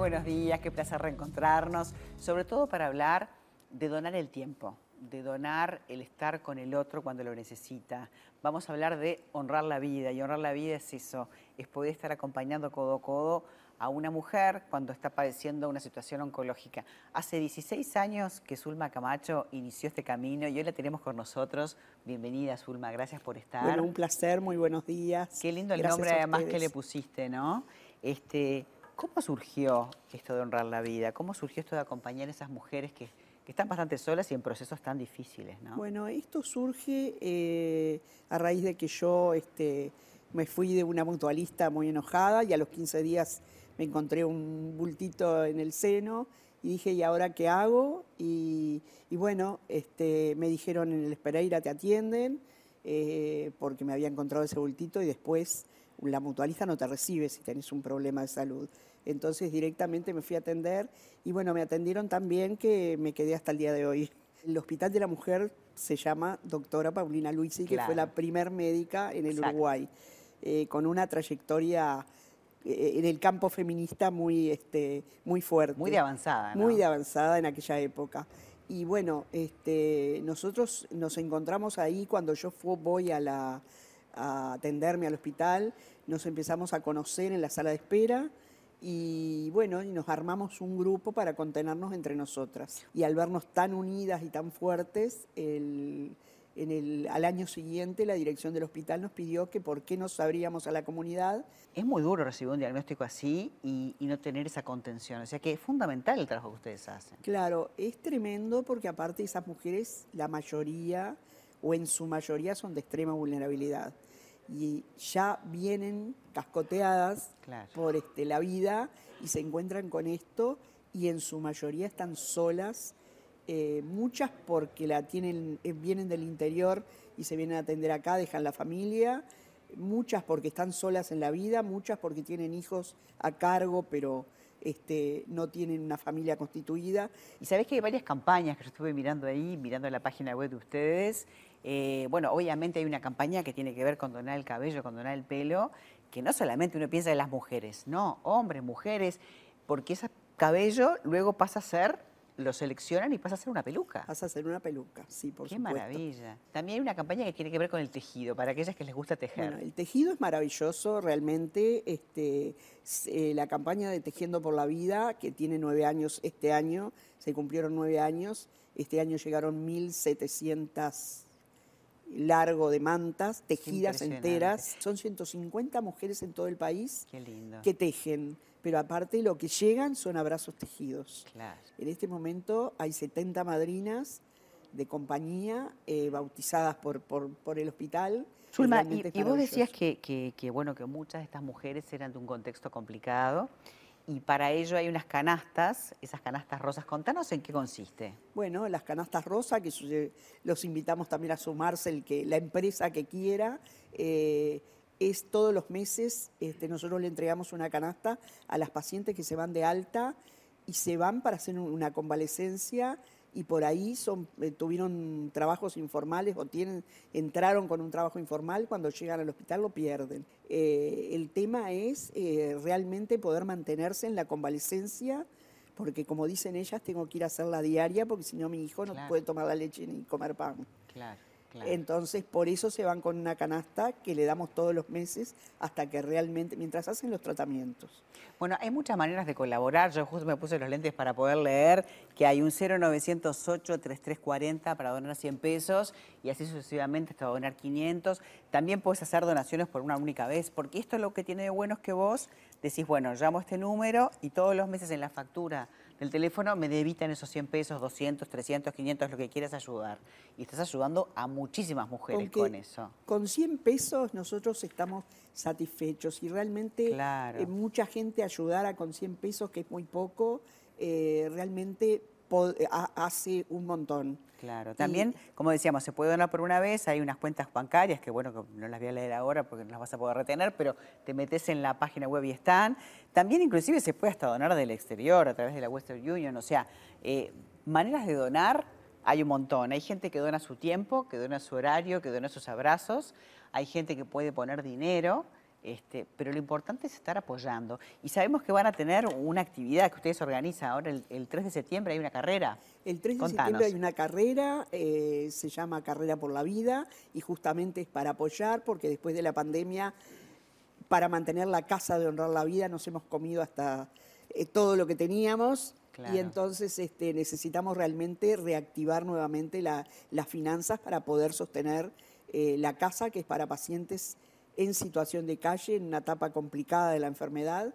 buenos días, qué placer reencontrarnos, sobre todo para hablar de donar el tiempo, de donar el estar con el otro cuando lo necesita. Vamos a hablar de honrar la vida y honrar la vida es eso, es poder estar acompañando codo a codo a una mujer cuando está padeciendo una situación oncológica. Hace 16 años que Zulma Camacho inició este camino y hoy la tenemos con nosotros. Bienvenida Zulma, gracias por estar. Bueno, un placer, muy buenos días. Qué lindo el nombre además que le pusiste, ¿no? Este, ¿Cómo surgió esto de honrar la vida? ¿Cómo surgió esto de acompañar a esas mujeres que, están bastante solas y en procesos tan difíciles? ¿no? Bueno, esto surge eh, a raíz de que yo este, me fui de una mutualista muy enojada y a los 15 días me encontré un bultito en el seno y dije, ¿y ahora qué hago? Y, bueno, este, me dijeron en el Espereira te atienden, eh, porque me había encontrado ese bultito y después la mutualista no te recibe si tenés un problema de salud. Entonces directamente me fui a atender y bueno, me atendieron tan bien que me quedé hasta el día de hoy. El Hospital de la Mujer se llama doctora Paulina Luisi, que fue la primer médica en el Uruguay, eh, con una trayectoria eh, en el campo feminista muy, este, muy fuerte. Muy de avanzada. ¿no? Muy de avanzada en aquella época. Y bueno, este, nosotros nos encontramos ahí cuando yo voy a, la, a atenderme al hospital, nos empezamos a conocer en la sala de espera y bueno, y nos armamos un grupo para contenernos entre nosotras. Y al vernos tan unidas y tan fuertes, el, en el, al año siguiente la dirección del hospital nos pidió que por qué nos abríamos a la comunidad. Es muy duro recibir un diagnóstico así y, y, no tener esa contención, o sea que es fundamental el trabajo que ustedes hacen. Claro, es tremendo porque aparte esas mujeres, la mayoría o en su mayoría son de extrema vulnerabilidad y ya vienen cascoteadas por este, la vida y se encuentran con esto y en su mayoría están solas, eh, muchas porque la tienen, eh, vienen del interior y se vienen a atender acá, dejan la familia, muchas porque están solas en la vida, muchas porque tienen hijos a cargo, pero este, no tienen una familia constituida. Y sabés que hay varias campañas que yo estuve mirando ahí, mirando la página web de ustedes, eh, bueno, obviamente hay una campaña que tiene que ver con donar el cabello, con donar el pelo, que no solamente uno piensa en las mujeres, no, hombres, mujeres, porque ese cabello luego pasa a ser lo seleccionan y pasa a ser una peluca. Pasa a ser una peluca, sí, por Qué supuesto. Qué maravilla. También hay una campaña que tiene que ver con el tejido, para aquellas que les gusta tejer. Bueno, el tejido es maravilloso, realmente. Este, eh, la campaña de Tejiendo por la Vida, que tiene nueve años este año, se cumplieron nueve años. Este año llegaron 1.700 largo de mantas, tejidas enteras. Son 150 mujeres en todo el país que tejen, pero aparte lo que llegan son abrazos tejidos. En este momento hay 70 madrinas de compañía eh, bautizadas por, por, el hospital. Zulma, y, vos decías que, que, bueno, que muchas de estas mujeres eran de un contexto complicado y para ello hay unas canastas, esas canastas rosas. Contanos en qué consiste. Bueno, las canastas rosas, que los invitamos también a sumarse la empresa que quiera. Eh, es todos los meses, este, nosotros le entregamos una canasta a las pacientes que se van de alta y se van para hacer una convalecencia y por ahí son, eh, tuvieron trabajos informales o tienen, entraron con un trabajo informal, cuando llegan al hospital lo pierden. Eh, el tema es eh, realmente poder mantenerse en la convalecencia, porque como dicen ellas, tengo que ir a hacerla diaria, porque si no mi hijo no puede tomar la leche ni comer pan. Claro. Entonces, por eso se van con una canasta que le damos todos los meses hasta que realmente, mientras hacen los tratamientos. Bueno, hay muchas maneras de colaborar. Yo justo me puse los lentes para poder leer que hay un 0908-3340 para donar 100 pesos y así sucesivamente hasta donar 500. También puedes hacer donaciones por una única vez, porque esto es lo que tiene de bueno es que vos decís, bueno, llamo este número y todos los meses en la factura del teléfono me debitan esos 100 pesos, 200, 300, 500, lo que quieras ayudar. Y estás ayudando a muchísimas mujeres con, eso. Con 100 pesos nosotros estamos satisfechos y realmente eh, mucha gente ayudara con 100 pesos, que es muy poco, eh, realmente hace un montón. Claro, también, como decíamos, se puede donar por una vez, hay unas cuentas bancarias que, bueno, no las voy a leer ahora porque no las vas a poder retener, pero te metes en la página web y están. También, inclusive, se puede hasta donar del exterior a través de la Western Union, o sea, eh, maneras de donar hay un montón. Hay gente que dona su tiempo, que dona su horario, que dona sus abrazos, hay gente que puede poner dinero Este, pero lo importante es estar apoyando. Y sabemos que van a tener una actividad que ustedes organizan ahora, el, 3 de septiembre hay una carrera. El 3 de septiembre hay una carrera, eh, se llama Carrera por la Vida, y justamente es para apoyar, porque después de la pandemia, para mantener la casa de honrar la vida, nos hemos comido hasta eh, todo lo que teníamos. Y entonces este, necesitamos realmente reactivar nuevamente las finanzas para poder sostener eh, la casa, que es para pacientes en situación de calle, en una etapa complicada de la enfermedad.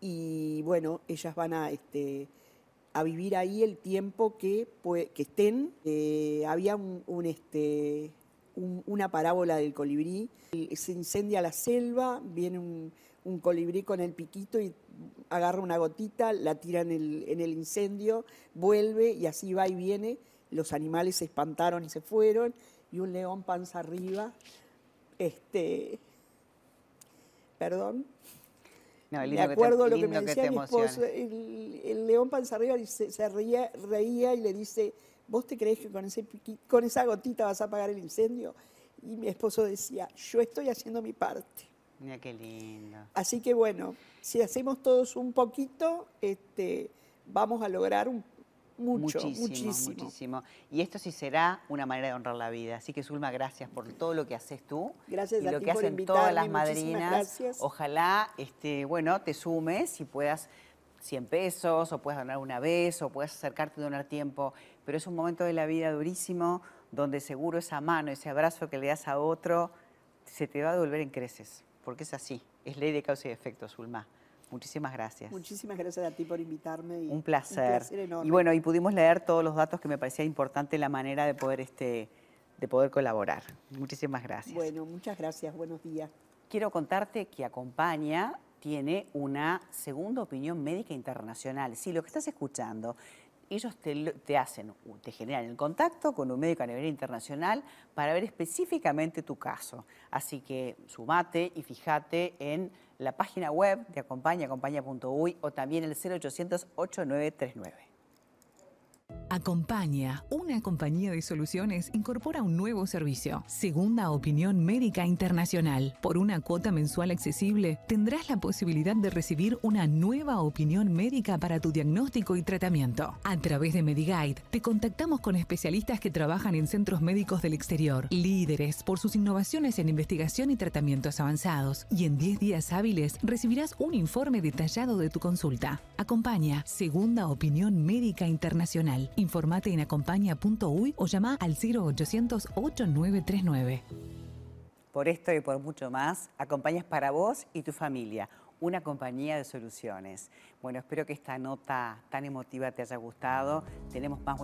Y bueno, ellas van a, este, a vivir ahí el tiempo que, que estén. Eh, había un, este, una parábola del colibrí. Se incendia la selva, viene un, colibrí con el piquito y agarra una gotita, la tira en el, en el incendio, vuelve y así va y viene. Los animales se espantaron y se fueron y un león panza arriba este, perdón. No, me acuerdo lo que me decía mi esposo, el, león panza arriba se, reía, reía, y le dice, ¿vos te crees que con, ese con esa gotita vas a apagar el incendio? Y mi esposo decía, yo estoy haciendo mi parte. Mira qué lindo. Así que bueno, si hacemos todos un poquito, este, vamos a lograr un mucho, muchísimo, muchísimo, Y esto sí será una manera de honrar la vida. Así que, Zulma, gracias por todo lo que haces tú. Gracias y a lo ti que por hacen todas las madrinas. Ojalá, este, bueno, te sumes y puedas 100 pesos, o puedas donar una vez, o puedas acercarte y donar tiempo. Pero es un momento de la vida durísimo, donde seguro esa mano, ese abrazo que le das a otro, se te va a devolver en creces. Porque es así. Es ley de causa y efecto, Zulma. Muchísimas gracias. Muchísimas gracias a ti por invitarme. un placer. Y bueno, y pudimos leer todos los datos que me parecía importante la manera de poder, este, de poder colaborar. Muchísimas gracias. Bueno, muchas gracias. Buenos días. Quiero contarte que Acompaña tiene una segunda opinión médica internacional. Sí, lo que estás escuchando ellos te, hacen, te generan el contacto con un médico a nivel internacional para ver específicamente tu caso. Así que sumate y fíjate en la página web de Acompaña, acompaña.uy o también el 0800 8939. Acompaña, una compañía de soluciones, incorpora un nuevo servicio. Segunda Opinión Médica Internacional. Por una cuota mensual accesible, tendrás la posibilidad de recibir una nueva opinión médica para tu diagnóstico y tratamiento. A través de Mediguide, te contactamos con especialistas que trabajan en centros médicos del exterior, líderes por sus innovaciones en investigación y tratamientos avanzados. Y en 10 días hábiles recibirás un informe detallado de tu consulta. Acompaña, Segunda Opinión Médica Internacional. Informate en acompaña.uy o llama al 0800 8939. Por esto y por mucho más, acompañas para vos y tu familia, una compañía de soluciones. Bueno, espero que esta nota tan emotiva te haya gustado. Tenemos más